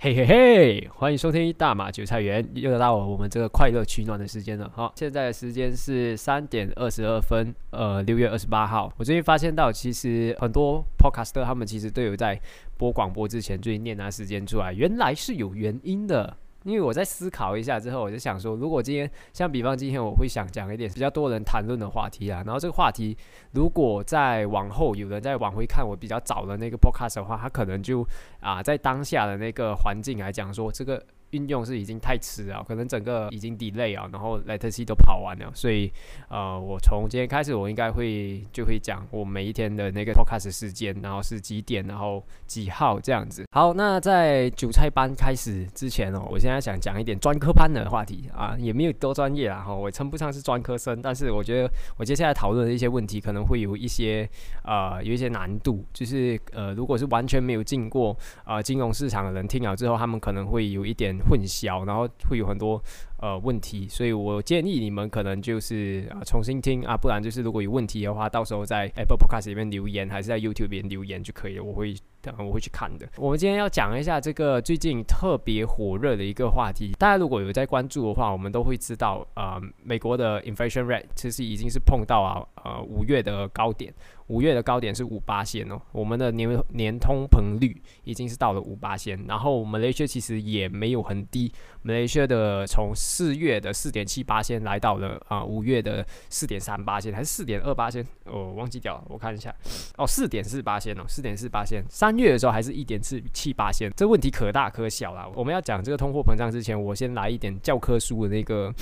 嘿嘿嘿，欢迎收听大马韭菜园，又到了我们这个快乐取暖的时间了。好，现在的时间是三点二十二分，呃，六月二十八号。我最近发现到，其实很多 podcaster 他们其实都有在播广播之前，最近念拿时间出来，原来是有原因的。因为我在思考一下之后，我就想说，如果今天像比方今天我会想讲一点比较多人谈论的话题啊，然后这个话题如果再往后有人再往回看我比较早的那个 podcast 的话，他可能就啊在当下的那个环境来讲说这个。运用是已经太迟了，可能整个已经 delay 啊，然后 l e t e r c 都跑完了，所以呃，我从今天开始，我应该会就会讲我每一天的那个 podcast 时间，然后是几点，然后几号这样子。好，那在韭菜班开始之前哦，我现在想讲一点专科班的话题啊，也没有多专业啦哈，我称不上是专科生，但是我觉得我接下来讨论的一些问题可能会有一些呃有一些难度，就是呃如果是完全没有进过啊金融市场的人听了之后，他们可能会有一点。混淆，然后会有很多。呃，问题，所以我建议你们可能就是啊重新听啊，不然就是如果有问题的话，到时候在 Apple Podcast 里面留言，还是在 YouTube 里面留言就可以了，我会我会去看的。我们今天要讲一下这个最近特别火热的一个话题，大家如果有在关注的话，我们都会知道啊，美国的 inflation rate 其实已经是碰到啊呃五月的高点，五月的高点是五八线哦，我们的年年通膨率已经是到了五八线，然后我们雷区其实也没有很低，Malaysia 的从四月的四点七八先来到了啊，五月的四点三八先还是四点二八先？哦，忘记掉了，我看一下。哦，四点四八先哦，四点四八先。三月的时候还是一点四七八线，这问题可大可小啦。我们要讲这个通货膨胀之前，我先来一点教科书的那个。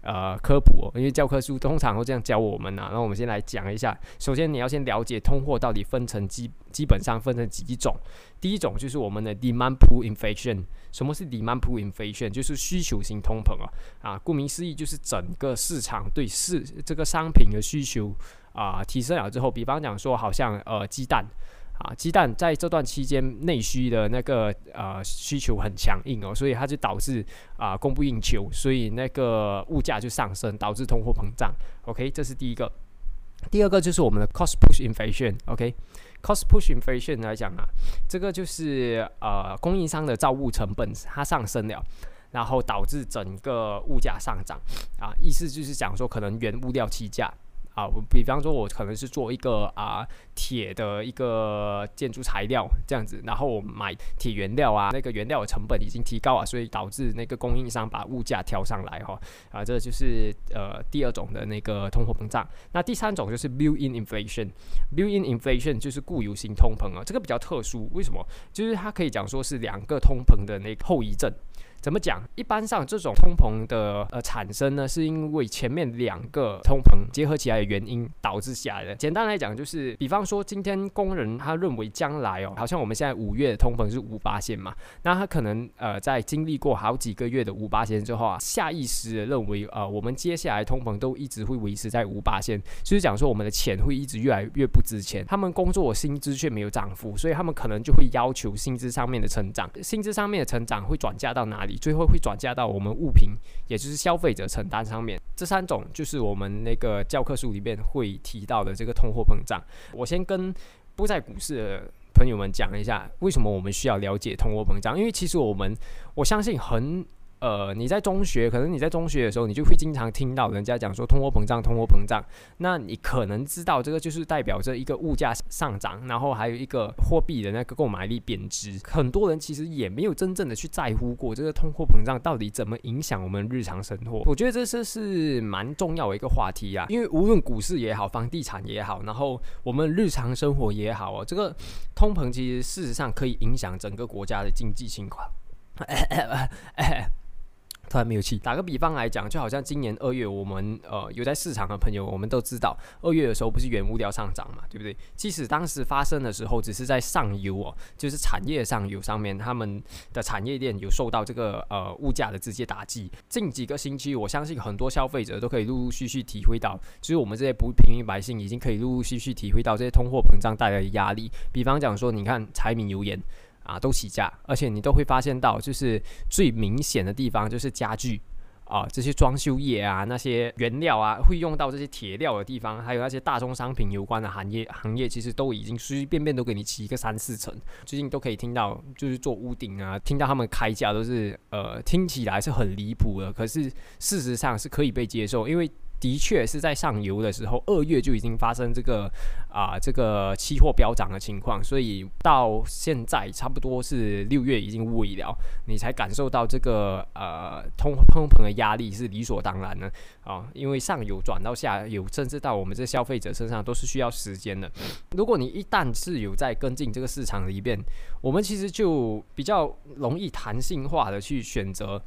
呃，科普哦，因为教科书通常会这样教我们呐。那我们先来讲一下，首先你要先了解通货到底分成基，基本上分成几种。第一种就是我们的 demand pull inflation。什么是 demand pull inflation？就是需求型通膨啊。啊，顾名思义，就是整个市场对市这个商品的需求啊提升了之后，比方讲说，好像呃鸡蛋。啊，鸡蛋在这段期间内需的那个呃需求很强硬哦，所以它就导致啊供不应求，所以那个物价就上升，导致通货膨胀。OK，这是第一个。第二个就是我们的 cost push inflation。OK，cost push inflation 来讲啊，这个就是呃供应商的造物成本它上升了，然后导致整个物价上涨啊，意思就是讲说可能原物料起价。啊，比方说，我可能是做一个啊铁的一个建筑材料这样子，然后我买铁原料啊，那个原料的成本已经提高啊，所以导致那个供应商把物价调上来哈啊，这就是呃第二种的那个通货膨胀。那第三种就是 built-in inflation，built-in inflation 就是固有型通膨啊，这个比较特殊，为什么？就是它可以讲说是两个通膨的那个后遗症。怎么讲？一般上这种通膨的呃产生呢，是因为前面两个通膨结合起来的原因导致下来的。简单来讲，就是比方说今天工人他认为将来哦，好像我们现在五月的通膨是五八线嘛，那他可能呃在经历过好几个月的五八线之后啊，下意识的认为呃我们接下来通膨都一直会维持在五八线，就是讲说我们的钱会一直越来越不值钱，他们工作薪资却没有涨幅，所以他们可能就会要求薪资上面的成长，薪资上面的成长会转嫁到哪里？最后会转嫁到我们物品，也就是消费者承担上面。这三种就是我们那个教科书里面会提到的这个通货膨胀。我先跟不在股市的朋友们讲一下，为什么我们需要了解通货膨胀？因为其实我们我相信很。呃，你在中学，可能你在中学的时候，你就会经常听到人家讲说通货膨胀，通货膨胀。那你可能知道这个就是代表着一个物价上涨，然后还有一个货币的那个购买力贬值。很多人其实也没有真正的去在乎过这个通货膨胀到底怎么影响我们日常生活。我觉得这是是蛮重要的一个话题啊，因为无论股市也好，房地产也好，然后我们日常生活也好哦，这个通膨其实事实上可以影响整个国家的经济情况。突然没有气。打个比方来讲，就好像今年二月，我们呃有在市场的朋友，我们都知道，二月的时候不是原物料上涨嘛，对不对？即使当时发生的时候，只是在上游哦，就是产业上游上面，他们的产业链有受到这个呃物价的直接打击。近几个星期，我相信很多消费者都可以陆陆续续体会到，就是我们这些不平民百姓已经可以陆陆续续体会到这些通货膨胀带来的压力。比方讲说，你看柴米油盐。啊，都起价，而且你都会发现到，就是最明显的地方就是家具，啊，这些装修业啊，那些原料啊，会用到这些铁料的地方，还有那些大宗商品有关的行业，行业其实都已经随随便便都给你起一个三四成。最近都可以听到，就是做屋顶啊，听到他们开价都是呃，听起来是很离谱的，可是事实上是可以被接受，因为。的确是在上游的时候，二月就已经发生这个啊这个期货飙涨的情况，所以到现在差不多是六月已经未了，你才感受到这个呃通通膨的压力是理所当然的啊，因为上游转到下游，甚至到我们这消费者身上都是需要时间的。如果你一旦是有在跟进这个市场里边，我们其实就比较容易弹性化的去选择。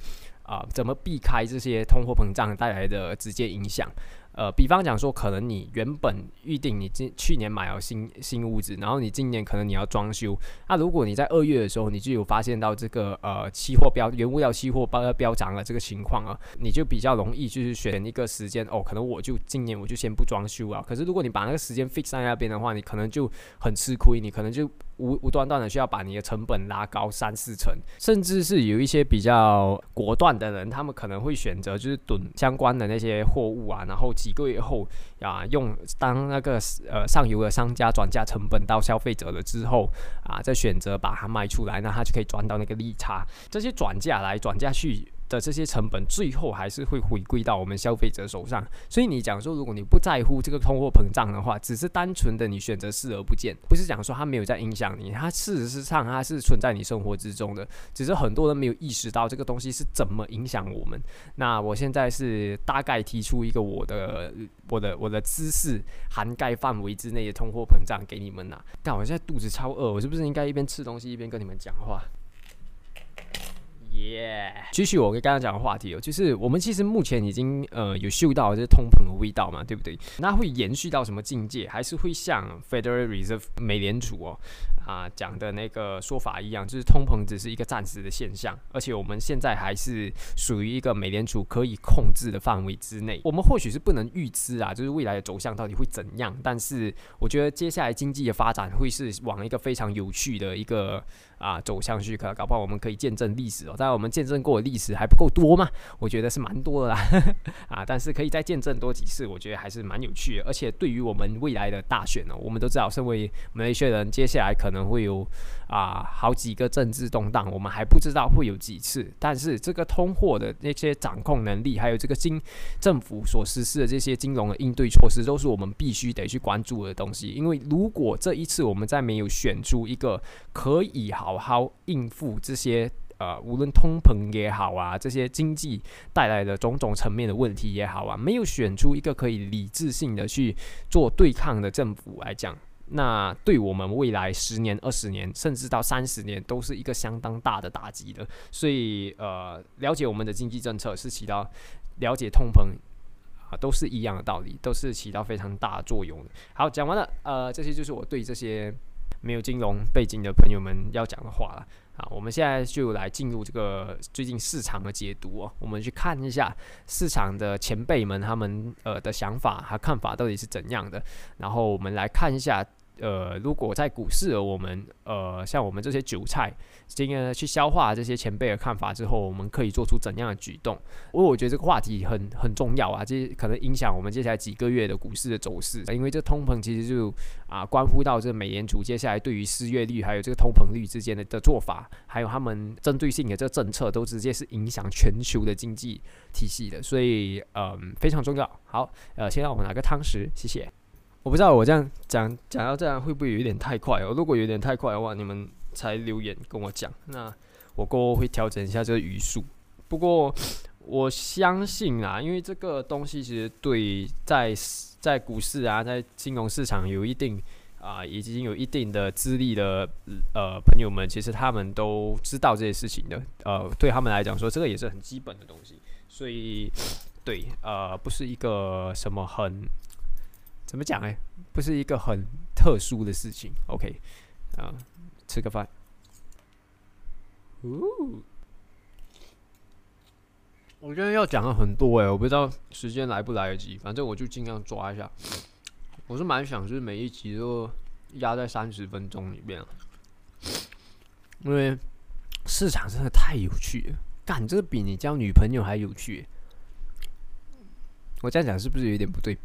啊，怎么避开这些通货膨胀带来的直接影响？呃，比方讲说，可能你原本预定你今去年买了新新屋子，然后你今年可能你要装修，那如果你在二月的时候，你就有发现到这个呃期货标原物料期货标标涨了这个情况啊，你就比较容易就是选一个时间哦，可能我就今年我就先不装修啊。可是如果你把那个时间 fix 在那边的话，你可能就很吃亏，你可能就无无端端的需要把你的成本拉高三四成，甚至是有一些比较果断的人，他们可能会选择就是囤相关的那些货物啊，然后。几个月后啊，用当那个呃上游的商家转嫁成本到消费者了之后啊，再选择把它卖出来，那他就可以赚到那个利差。这些转嫁来转嫁去。的这些成本最后还是会回归到我们消费者手上，所以你讲说，如果你不在乎这个通货膨胀的话，只是单纯的你选择视而不见，不是讲说它没有在影响你，它事实上它是存在你生活之中的，只是很多人没有意识到这个东西是怎么影响我们。那我现在是大概提出一个我的我的我的知识涵盖范围之内的通货膨胀给你们呐。但我现在肚子超饿，我是不是应该一边吃东西一边跟你们讲话？耶！继续我跟刚刚讲的话题哦，就是我们其实目前已经呃有嗅到这通膨的味道嘛，对不对？那会延续到什么境界？还是会像 Federal Reserve 美联储哦啊讲的那个说法一样，就是通膨只是一个暂时的现象，而且我们现在还是属于一个美联储可以控制的范围之内。我们或许是不能预知啊，就是未来的走向到底会怎样，但是我觉得接下来经济的发展会是往一个非常有趣的一个。啊，走向许可搞不好我们可以见证历史哦。当然，我们见证过的历史还不够多嘛？我觉得是蛮多的啦。啊，但是可以再见证多几次，我觉得还是蛮有趣的。而且对于我们未来的大选呢，我们都知道，身为我们的一些人，接下来可能会有啊好几个政治动荡，我们还不知道会有几次。但是这个通货的那些掌控能力，还有这个金政府所实施的这些金融的应对措施，都是我们必须得去关注的东西。因为如果这一次我们再没有选出一个可以好。好应付这些呃，无论通膨也好啊，这些经济带来的种种层面的问题也好啊，没有选出一个可以理智性的去做对抗的政府来讲，那对我们未来十年、二十年，甚至到三十年，都是一个相当大的打击的。所以呃，了解我们的经济政策是起到了解通膨啊，都是一样的道理，都是起到非常大的作用的。好，讲完了，呃，这些就是我对这些。没有金融背景的朋友们要讲的话了啊！我们现在就来进入这个最近市场的解读哦。我们去看一下市场的前辈们他们呃的想法和看法到底是怎样的，然后我们来看一下。呃，如果在股市，我们呃，像我们这些韭菜，今天去消化这些前辈的看法之后，我们可以做出怎样的举动？因为我觉得这个话题很很重要啊，这可能影响我们接下来几个月的股市的走势。因为这通膨其实就啊，关乎到这美联储接下来对于失业率还有这个通膨率之间的的做法，还有他们针对性的这个政策，都直接是影响全球的经济体系的。所以，嗯，非常重要。好，呃，先让我们拿个汤匙，谢谢。我不知道我这样讲讲到这样会不会有点太快哦？如果有点太快的话，你们才留言跟我讲，那我过后会调整一下这个语速。不过我相信啊，因为这个东西其实对在在股市啊，在金融市场有一定啊已经有一定的资历的呃朋友们，其实他们都知道这些事情的。呃，对他们来讲说，这个也是很基本的东西。所以对呃，不是一个什么很。怎么讲哎？不是一个很特殊的事情。OK，啊，吃个饭。哦，我今天要讲的很多哎，我不知道时间来不来得及，反正我就尽量抓一下。我是蛮想，就是每一集都压在三十分钟里面因为市场真的太有趣了。干，这个比你交女朋友还有趣。我这样讲是不是有点不对？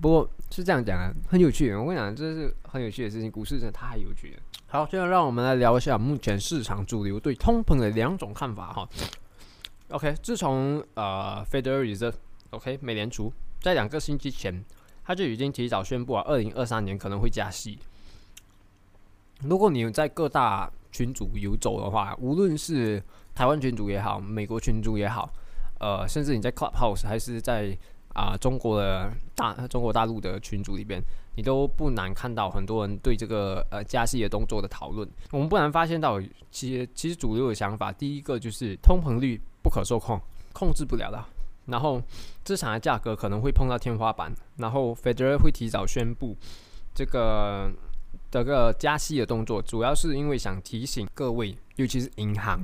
不过是这样讲啊，很有趣。我跟你讲，这是很有趣的事情，股市真的太有趣了。好，现在让我们来聊一下目前市场主流对通膨的两种看法哈。OK，自从呃，Federal Reserve，OK，美联储在两个星期前，他就已经提早宣布啊，二零二三年可能会加息。如果你有在各大群组游走的话，无论是台湾群组也好，美国群组也好，呃，甚至你在 Clubhouse 还是在啊，中国的大中国大陆的群组里边，你都不难看到很多人对这个呃加息的动作的讨论。我们不难发现到，其实其实主流的想法，第一个就是通膨率不可受控，控制不了的。然后资产的价格可能会碰到天花板，然后 Federal 会提早宣布这个这个加息的动作，主要是因为想提醒各位，尤其是银行，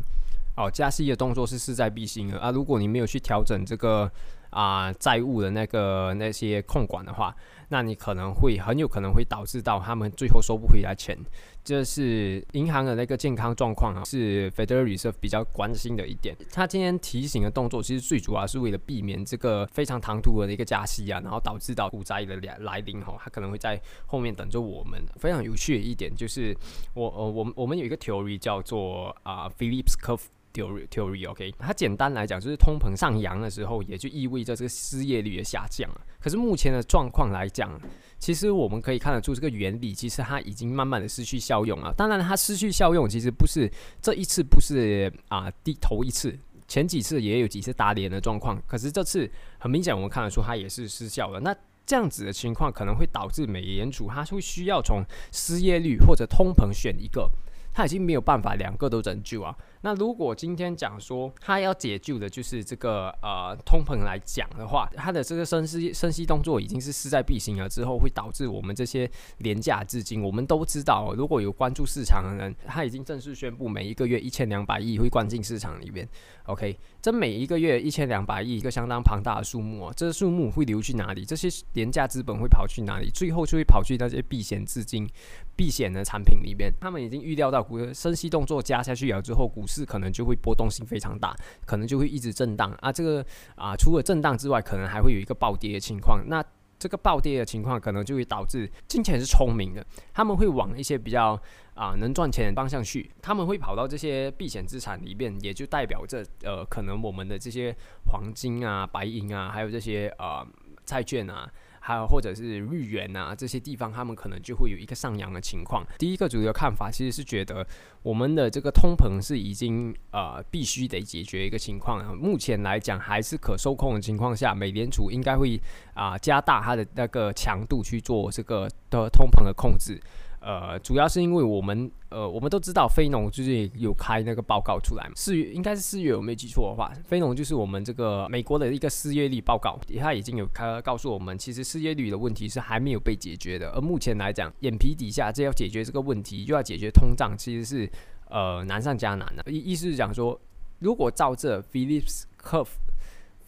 哦，加息的动作是势在必行的啊。如果你没有去调整这个。啊，债务的那个那些控管的话，那你可能会很有可能会导致到他们最后收不回来钱。这是银行的那个健康状况啊，是 Federal Reserve 比较关心的一点。他今天提醒的动作，其实最主要是为了避免这个非常唐突的一个加息啊，然后导致到股灾的来来临哈，他可能会在后面等着我们。非常有趣的一点就是，我呃，我们我们有一个 theory 叫做啊，Phillips Curve。Theory theory，OK，它简单来讲就是通膨上扬的时候，也就意味着这个失业率的下降了。可是目前的状况来讲，其实我们可以看得出这个原理，其实它已经慢慢的失去效用了。当然，它失去效用其实不是这一次不是啊第头一次，前几次也有几次打脸的状况。可是这次很明显，我们看得出它也是失效了。那这样子的情况可能会导致美联储它会需要从失业率或者通膨选一个。它已经没有办法两个都拯救啊。那如果今天讲说他要解救的就是这个呃通膨来讲的话，他的这个升息升息动作已经是势在必行了，之后会导致我们这些廉价资金。我们都知道，如果有关注市场的人，他已经正式宣布每一个月一千两百亿会灌进市场里面。OK，这每一个月一千两百亿，一个相当庞大的数目啊。这个数目会流去哪里？这些廉价资本会跑去哪里？最后就会跑去那些避险资金。避险的产品里面，他们已经预料到股升息动作加下去了之后，股市是可能就会波动性非常大，可能就会一直震荡啊。这个啊，除了震荡之外，可能还会有一个暴跌的情况。那这个暴跌的情况，可能就会导致金钱是聪明的，他们会往一些比较啊能赚钱的方向去，他们会跑到这些避险资产里面，也就代表着呃，可能我们的这些黄金啊、白银啊，还有这些呃债券啊。还有或者是日元啊这些地方，他们可能就会有一个上扬的情况。第一个主流看法其实是觉得我们的这个通膨是已经呃必须得解决一个情况。目前来讲还是可受控的情况下，美联储应该会啊加大它的那个强度去做这个的通膨的控制。呃，主要是因为我们，呃，我们都知道非农最近有开那个报告出来嘛，四月应该是四月，我没记错的话，非农就是我们这个美国的一个失业率报告，它已经有开告诉我们，其实失业率的问题是还没有被解决的，而目前来讲，眼皮底下这要解决这个问题，又要解决通胀，其实是呃难上加难的。意意思是讲说，如果照这 Phillips Curve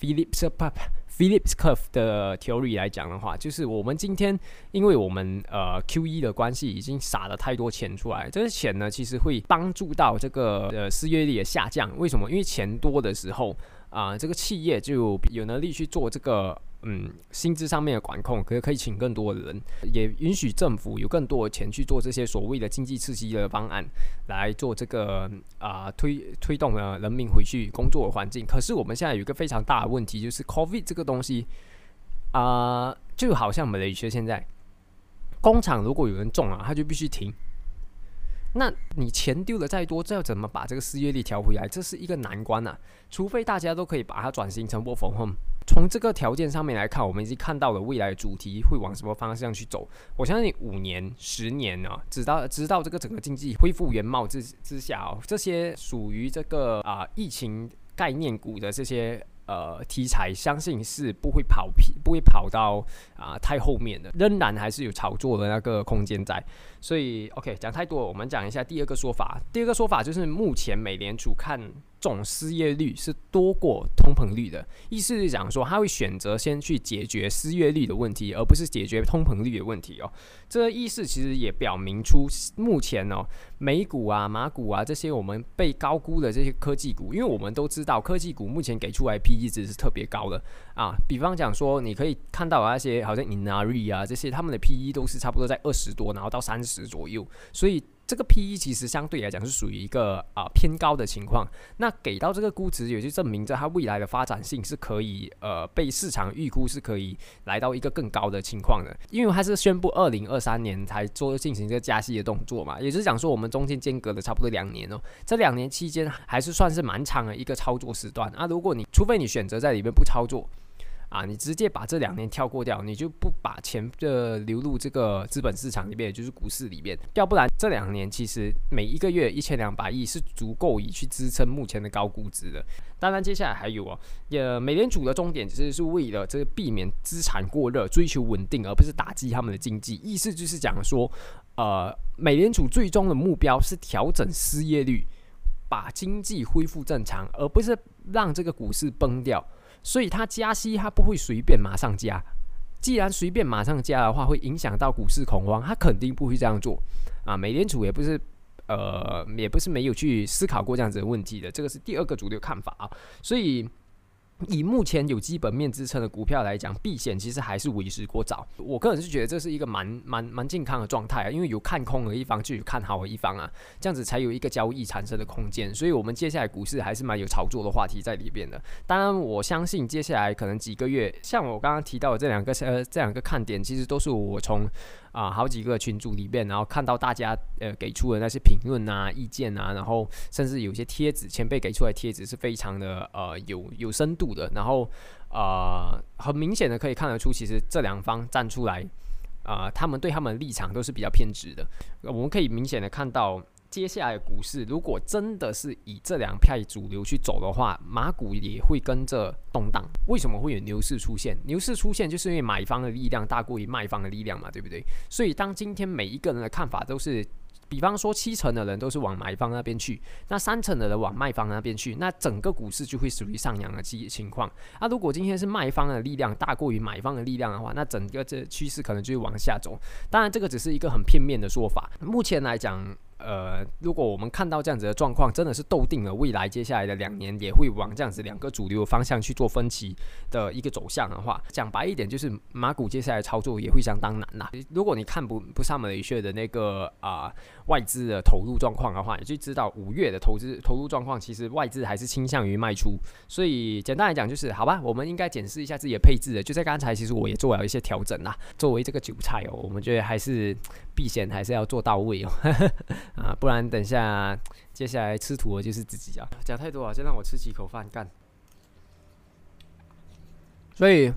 Phillips curve 的 theory 来讲的话，就是我们今天，因为我们呃 Q E 的关系，已经撒了太多钱出来，这些钱呢，其实会帮助到这个呃失业率的下降。为什么？因为钱多的时候。啊，这个企业就有能力去做这个，嗯，薪资上面的管控，可可以请更多的人，也允许政府有更多的钱去做这些所谓的经济刺激的方案，来做这个啊推推动了人民回去工作的环境。可是我们现在有一个非常大的问题，就是 COVID 这个东西啊，就好像美雷学现在工厂如果有人中了，他就必须停。那你钱丢的再多，这要怎么把这个失业率调回来？这是一个难关呐。除非大家都可以把它转型成 work from home。从这个条件上面来看，我们已经看到了未来的主题会往什么方向去走。我相信五年、十年啊，直到直到这个整个经济恢复原貌之之下哦，这些属于这个啊疫情概念股的这些。呃，题材相信是不会跑皮，不会跑到啊太后面的，仍然还是有炒作的那个空间在。所以，OK，讲太多，我们讲一下第二个说法。第二个说法就是，目前美联储看。总失业率是多过通膨率的。意思是讲说，他会选择先去解决失业率的问题，而不是解决通膨率的问题哦。这个意思其实也表明出，目前哦，美股啊、马股啊这些我们被高估的这些科技股，因为我们都知道科技股目前给出来 P E 值是特别高的啊。比方讲说，你可以看到那些好像 Inari 啊这些，他们的 P E 都是差不多在二十多，然后到三十左右，所以。这个 P E 其实相对来讲是属于一个啊偏高的情况，那给到这个估值，也就证明着它未来的发展性是可以呃被市场预估是可以来到一个更高的情况的，因为它是宣布二零二三年才做进行这个加息的动作嘛，也就是讲说我们中间间隔了差不多两年哦，这两年期间还是算是蛮长的一个操作时段。啊，如果你除非你选择在里面不操作。啊，你直接把这两年跳过掉，你就不把钱的流入这个资本市场里面，也就是股市里面，要不然这两年其实每一个月一千两百亿是足够以去支撑目前的高估值的。当然，接下来还有哦，也，美联储的重点其实是为了这个避免资产过热，追求稳定，而不是打击他们的经济。意思就是讲说，呃，美联储最终的目标是调整失业率，把经济恢复正常，而不是让这个股市崩掉。所以它加息，它不会随便马上加。既然随便马上加的话，会影响到股市恐慌，它肯定不会这样做。啊，美联储也不是，呃，也不是没有去思考过这样子的问题的。这个是第二个主流看法啊。所以。以目前有基本面支撑的股票来讲，避险其实还是为时过早。我个人是觉得这是一个蛮蛮蛮健康的状态啊，因为有看空的一方就有看好的一方啊，这样子才有一个交易产生的空间。所以，我们接下来股市还是蛮有炒作的话题在里边的。当然，我相信接下来可能几个月，像我刚刚提到的这两个呃这两个看点，其实都是我从。啊，好几个群组里面，然后看到大家呃给出的那些评论啊、意见啊，然后甚至有些贴纸，前辈给出来贴纸是非常的呃有有深度的，然后呃很明显的可以看得出，其实这两方站出来啊，他们对他们的立场都是比较偏执的，我们可以明显的看到。接下来股市如果真的是以这两派主流去走的话，马股也会跟着动荡。为什么会有牛市出现？牛市出现就是因为买方的力量大过于卖方的力量嘛，对不对？所以当今天每一个人的看法都是，比方说七成的人都是往买方那边去，那三成的人往卖方那边去，那整个股市就会属于上扬的情情况。那如果今天是卖方的力量大过于买方的力量的话，那整个这趋势可能就会往下走。当然，这个只是一个很片面的说法。目前来讲。呃，如果我们看到这样子的状况，真的是斗定了未来接下来的两年也会往这样子两个主流方向去做分歧的一个走向的话，讲白一点，就是马股接下来操作也会相当难呐。如果你看不不上美学的那个啊外资的投入状况的话，你就知道五月的投资投入状况，其实外资还是倾向于卖出。所以简单来讲，就是好吧，我们应该检视一下自己的配置的。就在刚才，其实我也做了一些调整啦。作为这个韭菜哦，我们觉得还是避险还是要做到位哦。啊，不然等下接下来吃土的就是自己啊！讲太多啊，先让我吃几口饭干。所以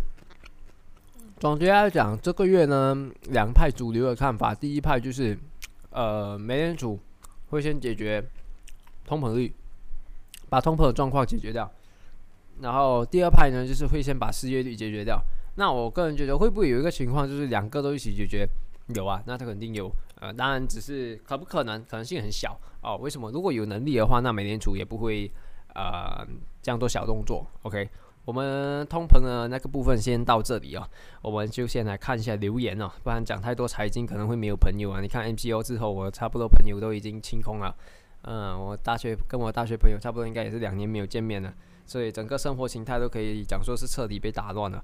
总结来讲，这个月呢，两派主流的看法，第一派就是，呃，美联储会先解决通膨率，把通膨的状况解决掉。然后第二派呢，就是会先把失业率解决掉。那我个人觉得，会不会有一个情况，就是两个都一起解决？有啊，那他肯定有。呃，当然只是可不可能，可能性很小哦。为什么？如果有能力的话，那美联储也不会呃这样做小动作。OK，我们通膨的那个部分先到这里哦，我们就先来看一下留言哦，不然讲太多财经可能会没有朋友啊。你看 MCO 之后，我差不多朋友都已经清空了。嗯，我大学跟我大学朋友差不多应该也是两年没有见面了，所以整个生活形态都可以讲说是彻底被打乱了。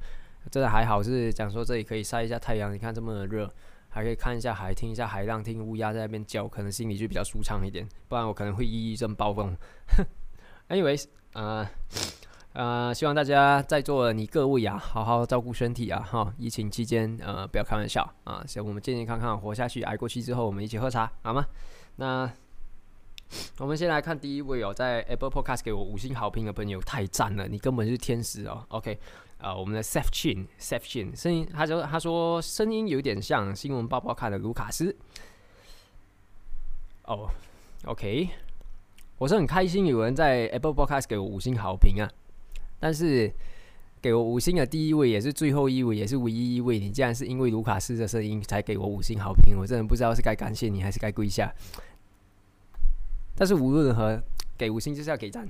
真的还好是讲说这里可以晒一下太阳，你看这么热。还可以看一下海，听一下海浪，听乌鸦在那边叫，可能心里就比较舒畅一点。不然我可能会抑郁症暴风。Anyways，呃呃，希望大家在座的你各位啊，好好照顾身体啊，哈！疫情期间呃，不要开玩笑啊，想我们健健康康活下去，挨过去之后，我们一起喝茶，好吗？那我们先来看第一位哦，在 Apple Podcast 给我五星好评的朋友，太赞了，你根本是天使哦。OK。啊，我们的 Seth Chin，Seth Chin 声音，他说他说声音有点像新闻报报看的卢卡斯。哦，OK，我是很开心有人在 Apple Podcast 给我五星好评啊，但是给我五星的第一位也是最后一位也是唯一一位，你竟然是因为卢卡斯的声音才给我五星好评，我真的不知道是该感谢你还是该跪下。但是无论如何，给五星就是要给赞。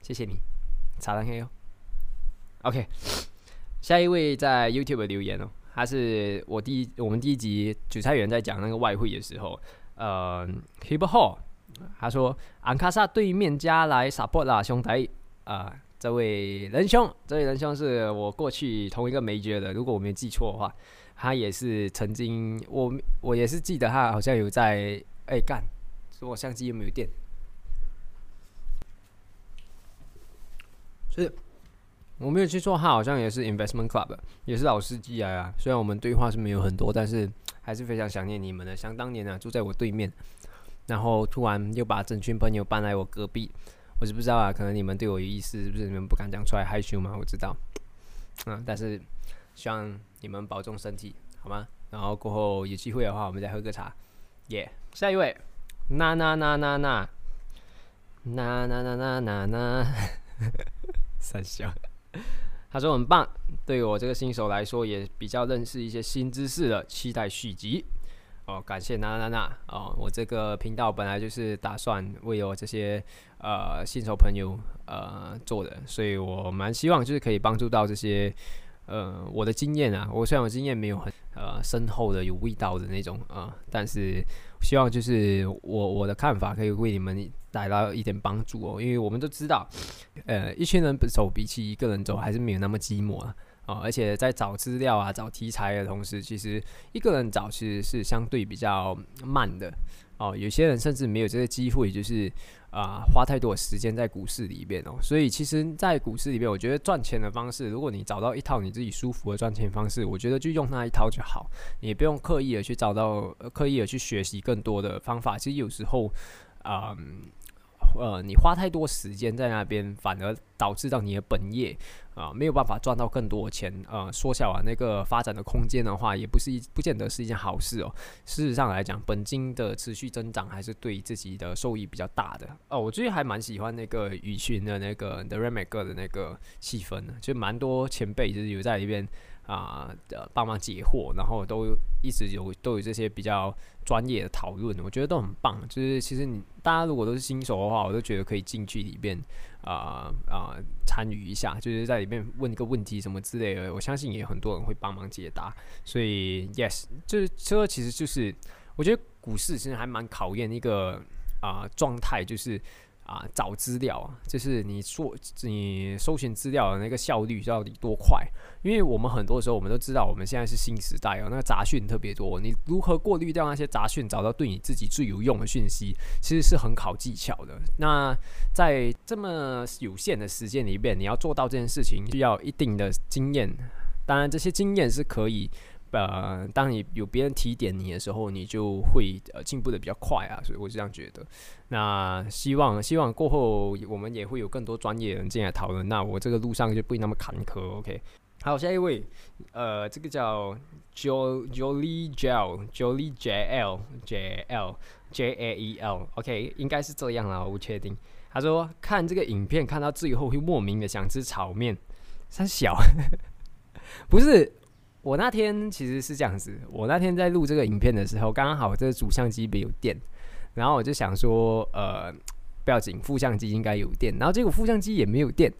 谢谢你，查蓝黑哦。OK，下一位在 YouTube 留言哦，他是我第一我们第一集韭菜园在讲那个外汇的时候，呃，Hip Hop，他说安卡萨对面家来 support 啦，兄弟啊，这位仁兄，这位仁兄是我过去同一个媒介的，如果我没记错的话，他也是曾经我我也是记得他好像有在哎干，说我相机有没有电？是。我没有记错，他好像也是 investment club，也是老司机啊。虽然我们对话是没有很多，但是还是非常想念你们的。想当年呢，住在我对面，然后突然又把整群朋友搬来我隔壁，我是不知道啊，可能你们对我有意思，是不是？你们不敢讲出来，害羞吗？我知道，嗯，但是希望你们保重身体，好吗？然后过后有机会的话，我们再喝个茶。耶，下一位，那那那那那那那那那那那，三笑。他说很棒，对我这个新手来说也比较认识一些新知识了，期待续集。哦，感谢娜娜娜哦，我这个频道本来就是打算为我这些呃新手朋友呃做的，所以我蛮希望就是可以帮助到这些呃我的经验啊，我虽然我经验没有很呃深厚的有味道的那种啊，但是希望就是我我的看法可以为你们。带来一点帮助哦，因为我们都知道，呃，一群人走比起一个人走还是没有那么寂寞啊。哦，而且在找资料啊、找题材的同时，其实一个人找其实是相对比较慢的哦。有些人甚至没有这个机会，就是啊，花太多时间在股市里边哦。所以，其实，在股市里面，我觉得赚钱的方式，如果你找到一套你自己舒服的赚钱方式，我觉得就用那一套就好，你不用刻意的去找到、刻意的去学习更多的方法。其实有时候，嗯。呃，你花太多时间在那边，反而导致到你的本业啊没有办法赚到更多钱，呃，缩小了那个发展的空间的话，也不是一不见得是一件好事哦。事实上来讲，本金的持续增长还是对自己的受益比较大的哦。我最近还蛮喜欢那个羽群的那个 The Remake 的那个气氛的，就蛮多前辈就是有在里边。啊的帮忙解惑，然后都一直有都有这些比较专业的讨论，我觉得都很棒。就是其实你大家如果都是新手的话，我都觉得可以进去里面啊啊参与一下，就是在里面问一个问题什么之类的，我相信也有很多人会帮忙解答。所以 yes，就是这其实就是我觉得股市其实还蛮考验一个啊状态，就是。啊，找资料啊，就是你做你搜寻资料的那个效率到底多快？因为我们很多时候我们都知道，我们现在是新时代哦，那个杂讯特别多，你如何过滤掉那些杂讯，找到对你自己最有用的讯息，其实是很考技巧的。那在这么有限的时间里面，你要做到这件事情，需要一定的经验。当然，这些经验是可以。呃，当你有别人提点你的时候，你就会呃进步的比较快啊，所以我是这样觉得。那希望希望过后我们也会有更多专业人进来讨论，那我这个路上就不会那么坎坷。OK，好，下一位，呃，这个叫 Jo Jolie Jel Jolie J L J L J A E L，OK，应该是这样啦，我不确定。他说看这个影片看到最后会莫名的想吃炒面，三小 不是。我那天其实是这样子，我那天在录这个影片的时候，刚刚好这个主相机没有电，然后我就想说，呃，不要紧，副相机应该有电，然后结果副相机也没有电，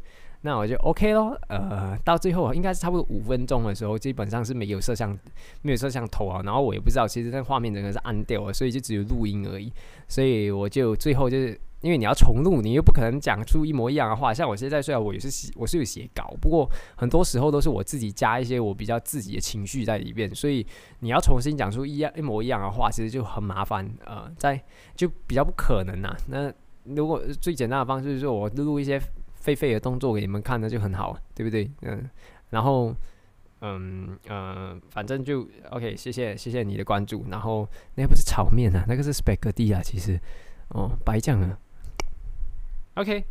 那我就 OK 咯，呃，到最后应该是差不多五分钟的时候，基本上是没有摄像没有摄像头啊，然后我也不知道，其实那画面整个是暗掉了，所以就只有录音而已，所以我就最后就是。因为你要重录，你又不可能讲出一模一样的话。像我现在虽然我也是写，我是有写稿，不过很多时候都是我自己加一些我比较自己的情绪在里面，所以你要重新讲出一样一模一样的话，其实就很麻烦。呃，在就比较不可能呐。那如果最简单的方式就是我录一些废废的动作给你们看，那就很好，对不对？嗯，然后嗯嗯，反正就 OK，谢谢谢谢你的关注。然后那不是炒面啊，那个是 spaghetti 啊，其实哦，白酱啊。OK，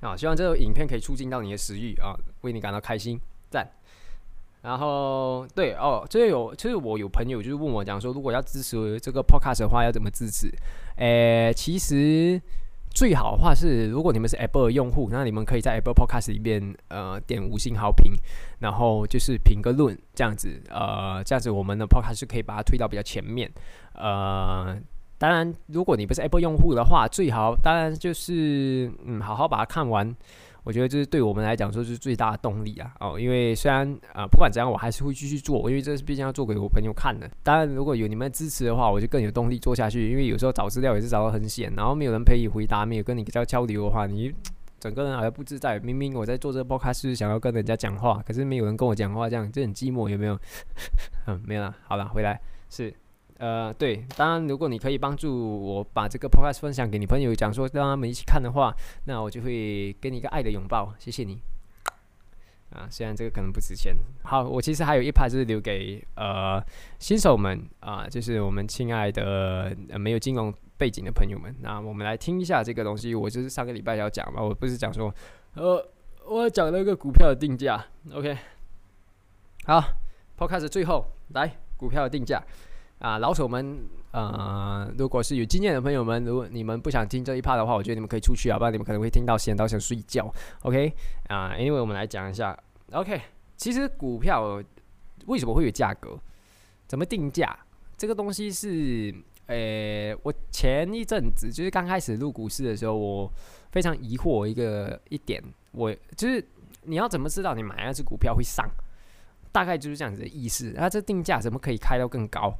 好，希望这个影片可以促进到你的食欲啊，为你感到开心，赞。然后，对哦，这有，就是我有朋友就是问我讲说，如果要支持这个 Podcast 的话，要怎么支持？诶，其实最好的话是，如果你们是 Apple 用户，那你们可以在 Apple Podcast 里面呃点五星好评，然后就是评个论这样子，呃，这样子我们的 Podcast 是可以把它推到比较前面，呃。当然，如果你不是 Apple 用户的话，最好当然就是嗯，好好把它看完。我觉得这是对我们来讲说是最大的动力啊！哦，因为虽然啊，不管怎样，我还是会继续做，因为这是毕竟要做给我朋友看的。当然，如果有你们支持的话，我就更有动力做下去。因为有时候找资料也是找到很险，然后没有人陪你回答，没有跟你交交流的话，你整个人好像不自在。明明我在做这个播客是想要跟人家讲话，可是没有人跟我讲话，这样就很寂寞，有没有？嗯，没有了。好了，回来是。呃，对，当然，如果你可以帮助我把这个 podcast 分享给你朋友，讲说让他们一起看的话，那我就会给你一个爱的拥抱，谢谢你。啊，虽然这个可能不值钱。好，我其实还有一排就是留给呃新手们啊，就是我们亲爱的没有金融背景的朋友们。那我们来听一下这个东西，我就是上个礼拜要讲嘛，我不是讲说，呃，我讲了一个股票的定价，OK。好，podcast 最后来股票的定价。啊，老手们，呃，如果是有经验的朋友们，如果你们不想听这一趴的话，我觉得你们可以出去啊，不然你们可能会听到闲到想睡觉。OK，啊，因为我们来讲一下，OK，其实股票为什么会有价格？怎么定价？这个东西是，呃，我前一阵子就是刚开始入股市的时候，我非常疑惑一个一点，我就是你要怎么知道你买那只股票会上？大概就是这样子的意思。那这定价怎么可以开到更高？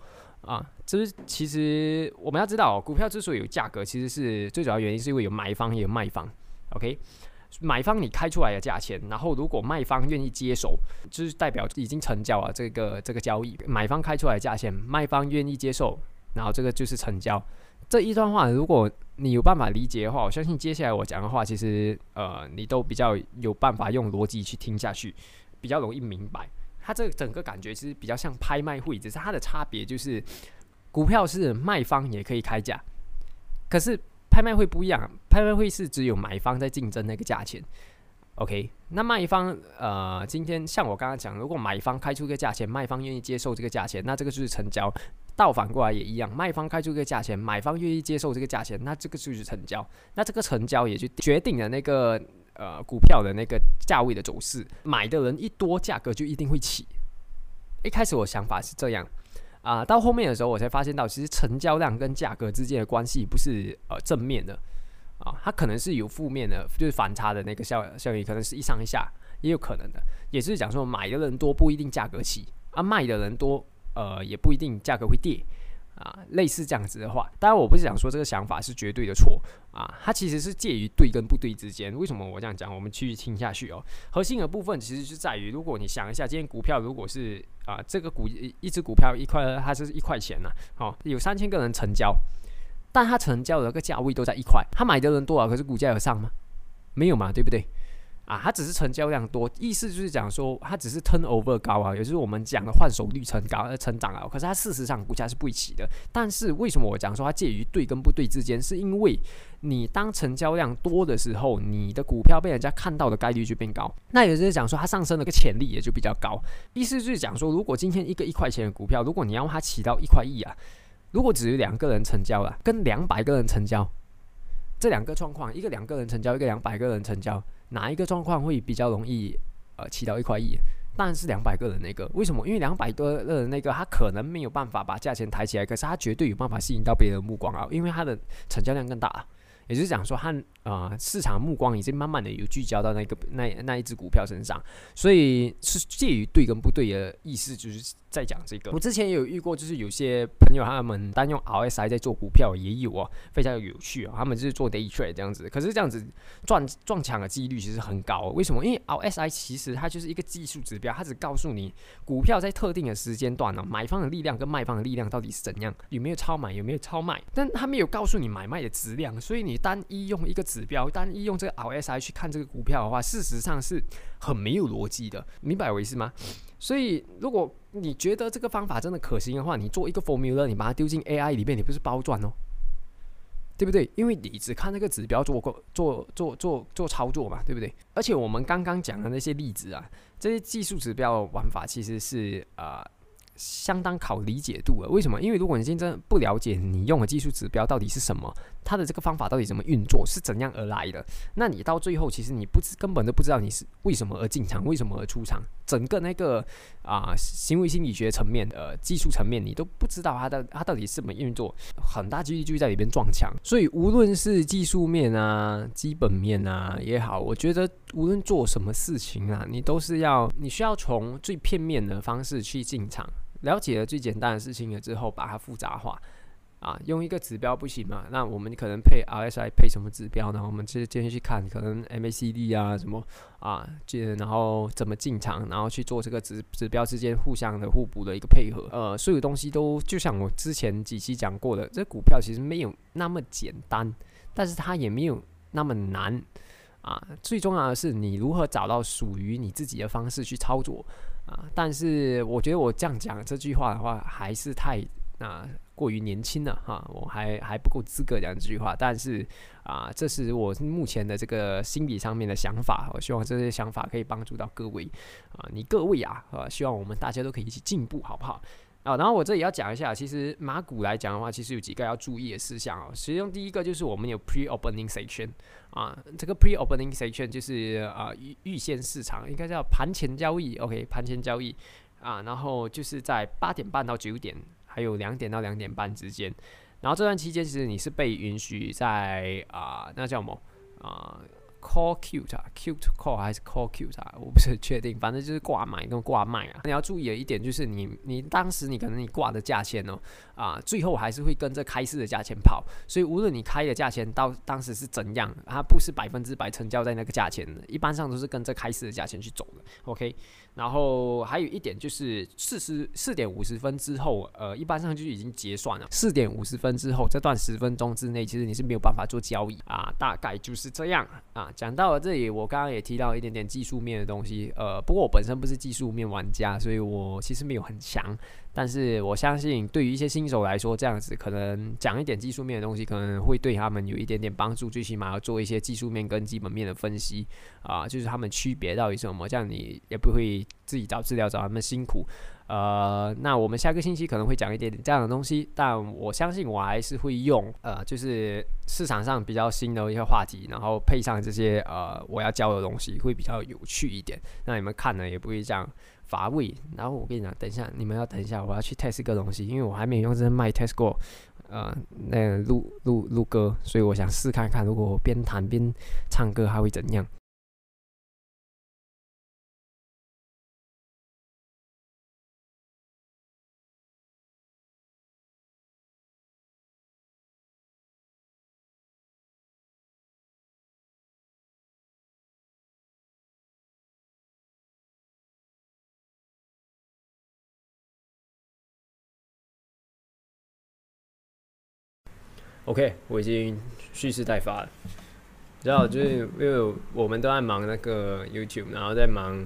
啊，就是其实我们要知道，股票之所以有价格，其实是最主要原因是因为有买方也有卖方。OK，买方你开出来的价钱，然后如果卖方愿意接手，就是代表已经成交了这个这个交易。买方开出来的价钱，卖方愿意接受，然后这个就是成交。这一段话，如果你有办法理解的话，我相信接下来我讲的话，其实呃，你都比较有办法用逻辑去听下去，比较容易明白。它这个整个感觉其实比较像拍卖会，只是它的差别就是，股票是卖方也可以开价，可是拍卖会不一样，拍卖会是只有买方在竞争那个价钱。OK，那卖方呃，今天像我刚刚讲，如果买方开出个价钱，卖方愿意接受这个价钱，那这个就是成交。倒反过来也一样，卖方开出个价钱，买方愿意接受这个价钱，那这个就是成交。那这个成交也就决定了那个。呃，股票的那个价位的走势，买的人一多，价格就一定会起。一开始我想法是这样啊，到后面的时候，我才发现到，其实成交量跟价格之间的关系不是呃正面的啊，它可能是有负面的，就是反差的那个效效应，可能是一上一下，也有可能的。也是讲说，买的人多不一定价格起，啊，卖的人多，呃，也不一定价格会跌。啊，类似这样子的话，当然我不是想说这个想法是绝对的错啊，它其实是介于对跟不对之间。为什么我这样讲？我们继续听下去哦。核心的部分其实是在于，如果你想一下，今天股票如果是啊，这个股一只股票一块，它是一块钱呐，好，有三千个人成交，但它成交的个价位都在一块，他买的人多少？可是股价有上吗？没有嘛，对不对？啊，它只是成交量多，意思就是讲说它只是 turnover 高啊，也就是我们讲的换手率成高呃成长啊。可是它事实上股价是不一起的。但是为什么我讲说它介于对跟不对之间？是因为你当成交量多的时候，你的股票被人家看到的概率就变高。那也就是讲说它上升的个潜力也就比较高。意思就是讲说，如果今天一个一块钱的股票，如果你要它起到一块亿啊，如果只有两个人成交了，跟两百个人成交，这两个状况，一个两个人成交，一个两百个人成交。哪一个状况会比较容易呃起到一块亿？当然是两百个人那个。为什么？因为两百多个人那个，他可能没有办法把价钱抬起来，可是他绝对有办法吸引到别人的目光啊，因为他的成交量更大。也就是讲说，他啊，市场目光已经慢慢的有聚焦到那个那那一只股票身上，所以是介于对跟不对的意思，就是在讲这个。我之前也有遇过，就是有些朋友他们单用 RSI 在做股票也有啊，非常有趣啊。他们就是做 day trade 这样子，可是这样子撞撞墙的几率其实很高。为什么？因为 RSI 其实它就是一个技术指标，它只告诉你股票在特定的时间段呢，买方的力量跟卖方的力量到底是怎样，有没有超买，有没有超卖，但它没有告诉你买卖的质量，所以你。单一用一个指标，单一用这个 RSI 去看这个股票的话，事实上是很没有逻辑的，明白我意思吗？所以，如果你觉得这个方法真的可行的话，你做一个 formula，你把它丢进 AI 里面，你不是包赚哦，对不对？因为你只看那个指标做过做做做做操作嘛，对不对？而且我们刚刚讲的那些例子啊，这些技术指标玩法其实是啊。相当考理解度的，为什么？因为如果你真正不了解你用的技术指标到底是什么，它的这个方法到底怎么运作，是怎样而来的？那你到最后，其实你不知根本都不知道你是为什么而进场，为什么而出场，整个那个啊行为心理学层面、呃技术层面，你都不知道它的它到底是怎么运作，很大几率就会在里边撞墙。所以无论是技术面啊、基本面啊也好，我觉得无论做什么事情啊，你都是要你需要从最片面的方式去进场。了解了最简单的事情了之后，把它复杂化，啊，用一个指标不行嘛？那我们可能配 RSI 配什么指标呢？我们接接着去看，可能 MACD 啊什么啊，接然后怎么进场，然后去做这个指指标之间互相的互补的一个配合。呃，所有东西都就像我之前几期讲过的，这股票其实没有那么简单，但是它也没有那么难啊。最重要的是你如何找到属于你自己的方式去操作。啊，但是我觉得我这样讲这句话的话，还是太啊过于年轻了哈，我还还不够资格讲这句话。但是啊，这是我目前的这个心理上面的想法，我希望这些想法可以帮助到各位啊，你各位啊，啊，希望我们大家都可以一起进步，好不好？啊，然后我这里要讲一下，其实马股来讲的话，其实有几个要注意的事项哦。其中第一个就是我们有 pre-opening section 啊，这个 pre-opening section 就是啊预预先市场，应该叫盘前交易，OK，盘前交易啊，然后就是在八点半到九点，还有两点到两点半之间，然后这段期间其实你是被允许在啊，那叫什么啊？Call cute 啊，cute call 还是 call cute 啊？我不是很确定，反正就是挂买跟挂卖啊。你要注意的一点就是，你你当时你可能你挂的价钱呢，啊，最后还是会跟着开市的价钱跑。所以无论你开的价钱到当时是怎样，它不是百分之百成交在那个价钱的，一般上都是跟着开市的价钱去走的。OK，然后还有一点就是四十四点五十分之后，呃，一般上就已经结算了。四点五十分之后，这段十分钟之内，其实你是没有办法做交易啊，大概就是这样啊。讲到了这里，我刚刚也提到一点点技术面的东西，呃，不过我本身不是技术面玩家，所以我其实没有很强。但是我相信，对于一些新手来说，这样子可能讲一点技术面的东西，可能会对他们有一点点帮助。最起码要做一些技术面跟基本面的分析啊，就是他们区别到底是什么，这样你也不会自己找资料找他们辛苦。呃，那我们下个星期可能会讲一点点这样的东西，但我相信我还是会用呃，就是市场上比较新的一些话题，然后配上这些呃我要教的东西，会比较有趣一点。那你们看呢也不会这样乏味。然后我跟你讲，等一下你们要等一下，我要去 test 个东西，因为我还没有用这个麦 test 过，呃，那录录录歌，所以我想试看看，如果我边弹边唱歌，还会怎样。OK，我已经蓄势待发了。然后就是因为我们都在忙那个 YouTube，然后在忙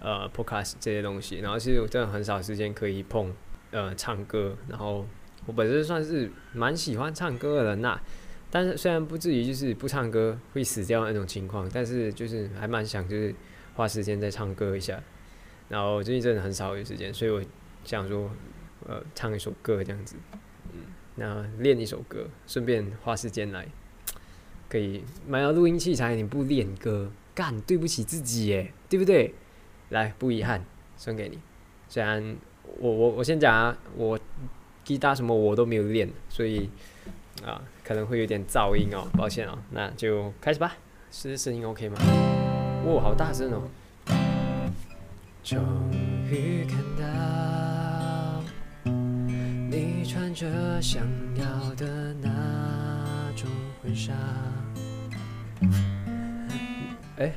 呃 Podcast 这些东西，然后其实我真的很少时间可以碰呃唱歌。然后我本身算是蛮喜欢唱歌的人呐，但是虽然不至于就是不唱歌会死掉那种情况，但是就是还蛮想就是花时间再唱歌一下。然后最近真的很少有时间，所以我想说呃唱一首歌这样子。那练一首歌，顺便花时间来，可以买到录音器材，你不练歌，干对不起自己耶，对不对？来，不遗憾，送给你。虽然我我我先讲啊，我吉他什么我都没有练，所以啊可能会有点噪音哦，抱歉哦。那就开始吧，是声音 OK 吗？哇，好大声哦！终于看到。你穿着想要的那种婚纱，哎，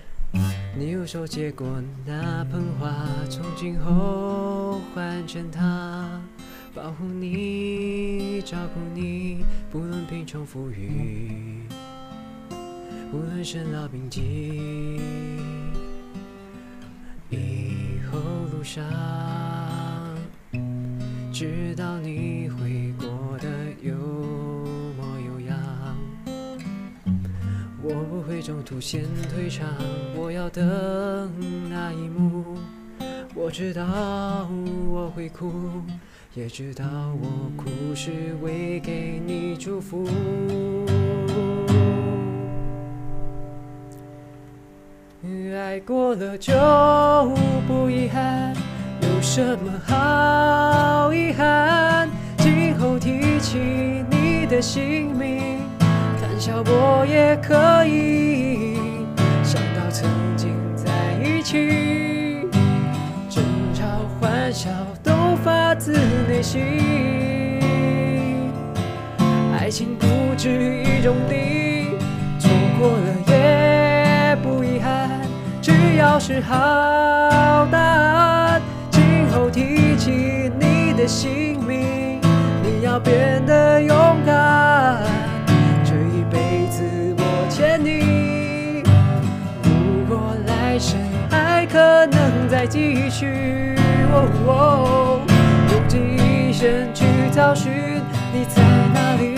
你用手接过那盆花，从今后换成它，保护你，照顾你，不论贫穷富裕，无论生老病疾，以后路上。知道你会过得有模有样。我不会中途先退场，我要等那一幕。我知道我会哭，也知道我哭是为给你祝福。爱过了就不遗憾。有什么好遗憾？今后提起你的姓名，谈笑我也可以。想到曾经在一起，争吵欢笑都发自内心。爱情不止一种地，错过了也不遗憾。只要是好姓名，你要变得勇敢。这一辈子我欠你，如果来生还可能再继续，哦用尽一生去找寻你在哪里。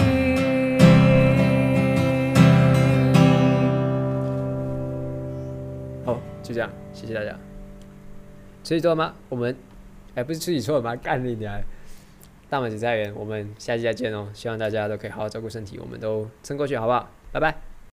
好，就这样，谢谢大家。吃你错了吗？我们，哎，不是自己错了吗？干你娘！大满级菜园，我们下期再见哦。希望大家都可以好好照顾身体，我们都撑过去，好不好？拜拜。